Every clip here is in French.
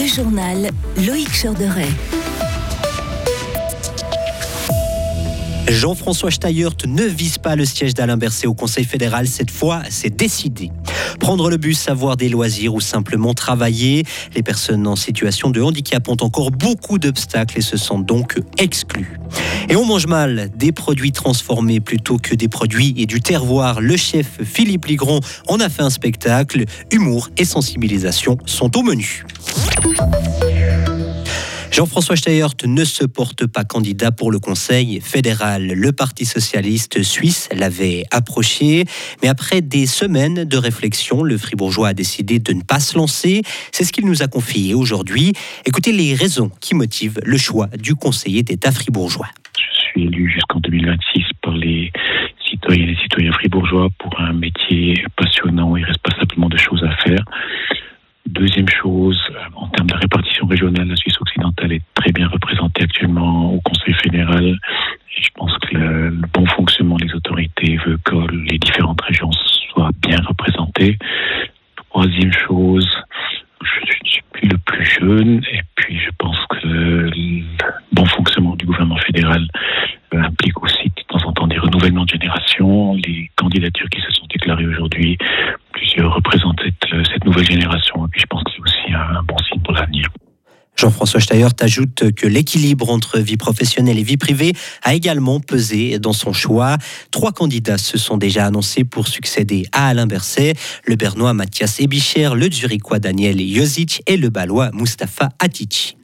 Le journal Loïc Chorderet. Jean-François Steyert ne vise pas le siège d'Alain Berset au Conseil fédéral. Cette fois, c'est décidé. Prendre le bus, avoir des loisirs ou simplement travailler. Les personnes en situation de handicap ont encore beaucoup d'obstacles et se sentent donc exclues. Et on mange mal des produits transformés plutôt que des produits et du terroir. Le chef Philippe Ligron en a fait un spectacle. Humour et sensibilisation sont au menu. Jean-François Steyert ne se porte pas candidat pour le Conseil fédéral. Le Parti socialiste suisse l'avait approché, mais après des semaines de réflexion, le Fribourgeois a décidé de ne pas se lancer. C'est ce qu'il nous a confié aujourd'hui. Écoutez les raisons qui motivent le choix du conseiller d'État fribourgeois. Je suis élu jusqu'en 2026 par les citoyens et les citoyens fribourgeois pour un métier passionnant. Il reste pas simplement de choses à faire. Fonctionnement des autorités veut que les différentes régions soient bien représentées. Troisième chose, je suis plus le plus jeune et puis je pense que le bon fonctionnement du gouvernement fédéral implique aussi de temps en temps des renouvellements de génération. Les candidatures qui se sont déclarées aujourd'hui représente cette, cette, nouvelle génération. Et puis je pense que c'est aussi un, bon signe pour l'avenir. Jean-François Steyert ajoute que l'équilibre entre vie professionnelle et vie privée a également pesé dans son choix. Trois candidats se sont déjà annoncés pour succéder à Alain Berset, le Bernois Mathias Ebicher, le Zurichois Daniel Jozic et le Balois Mustapha Atici.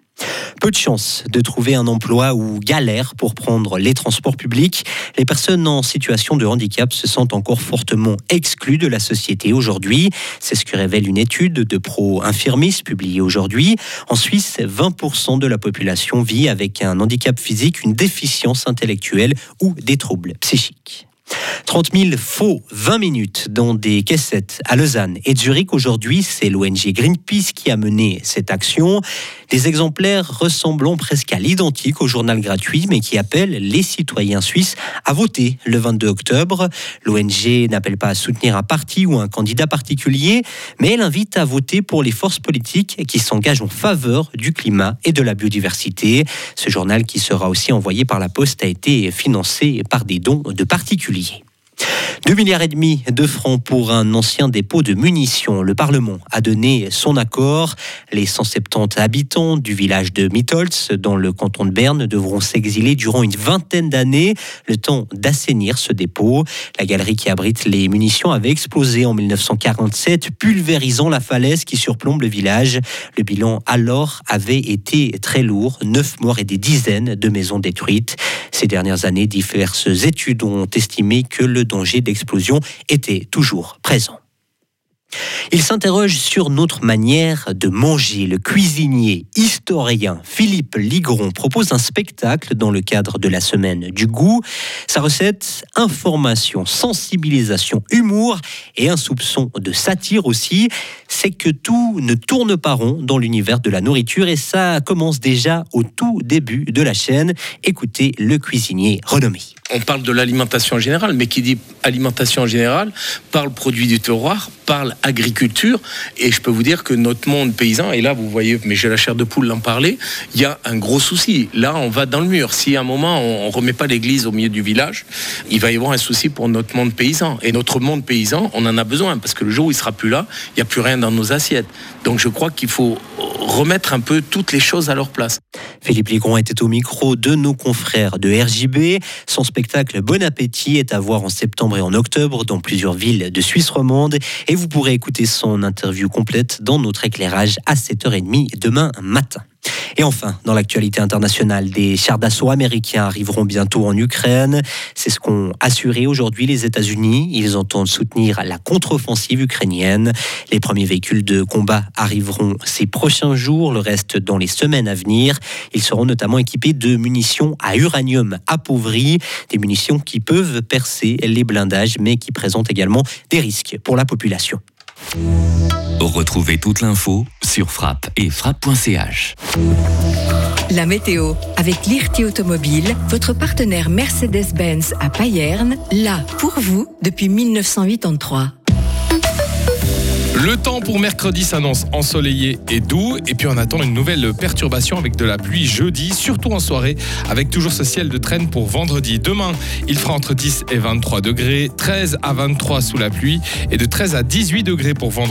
Peu de chance de trouver un emploi ou galère pour prendre les transports publics. Les personnes en situation de handicap se sentent encore fortement exclues de la société aujourd'hui. C'est ce que révèle une étude de Pro Infirmis publiée aujourd'hui. En Suisse, 20% de la population vit avec un handicap physique, une déficience intellectuelle ou des troubles psychiques. 30 000 faux 20 minutes dans des caissettes à Lausanne et Zurich. Aujourd'hui, c'est l'ONG Greenpeace qui a mené cette action. Des exemplaires ressemblant presque à l'identique au journal gratuit, mais qui appellent les citoyens suisses à voter le 22 octobre. L'ONG n'appelle pas à soutenir un parti ou un candidat particulier, mais elle invite à voter pour les forces politiques qui s'engagent en faveur du climat et de la biodiversité. Ce journal qui sera aussi envoyé par la Poste a été financé par des dons de particuliers. 2 milliards et demi de francs pour un ancien dépôt de munitions. Le Parlement a donné son accord. Les 170 habitants du village de Mitholz, dans le canton de Berne, devront s'exiler durant une vingtaine d'années, le temps d'assainir ce dépôt. La galerie qui abrite les munitions avait explosé en 1947, pulvérisant la falaise qui surplombe le village. Le bilan alors avait été très lourd, 9 morts et des dizaines de maisons détruites. Ces dernières années, diverses études ont estimé que le danger d'explosion était toujours présent. Il s'interroge sur notre manière de manger. Le cuisinier historien Philippe Ligron propose un spectacle dans le cadre de la semaine du goût. Sa recette, information, sensibilisation, humour et un soupçon de satire aussi, c'est que tout ne tourne pas rond dans l'univers de la nourriture et ça commence déjà au tout début de la chaîne. Écoutez le cuisinier renommé on parle de l'alimentation en général, mais qui dit alimentation en général parle produit du terroir, parle agriculture. Et je peux vous dire que notre monde paysan, et là vous voyez, mais j'ai la chair de poule d'en parler, il y a un gros souci. Là, on va dans le mur. Si à un moment on, ne remet pas l'église au milieu du village, il va y avoir un souci pour notre monde paysan. Et notre monde paysan, on en a besoin parce que le jour où il sera plus là, il n'y a plus rien dans nos assiettes. Donc je crois qu'il faut remettre un peu toutes les choses à leur place. Philippe Ligron était au micro de nos confrères de RJB. Son spectacle Bon Appétit est à voir en septembre et en octobre dans plusieurs villes de Suisse romande. Et vous pourrez écouter son interview complète dans notre éclairage à 7h30 demain matin. Et enfin, dans l'actualité internationale, des chars d'assaut américains arriveront bientôt en Ukraine. C'est ce qu'ont assuré aujourd'hui les États-Unis. Ils entendent soutenir la contre-offensive ukrainienne. Les premiers véhicules de combat arriveront ces prochains jours, le reste dans les semaines à venir. Ils seront notamment équipés de munitions à uranium appauvri, des munitions qui peuvent percer les blindages, mais qui présentent également des risques pour la population. Retrouvez toute l'info sur frappe et frappe.ch. La météo avec l'IRT Automobile, votre partenaire Mercedes-Benz à Payerne, là pour vous depuis 1983. Le temps pour mercredi s'annonce ensoleillé et doux. Et puis on attend une nouvelle perturbation avec de la pluie jeudi, surtout en soirée, avec toujours ce ciel de traîne pour vendredi. Demain, il fera entre 10 et 23 degrés, 13 à 23 sous la pluie et de 13 à 18 degrés pour vendredi.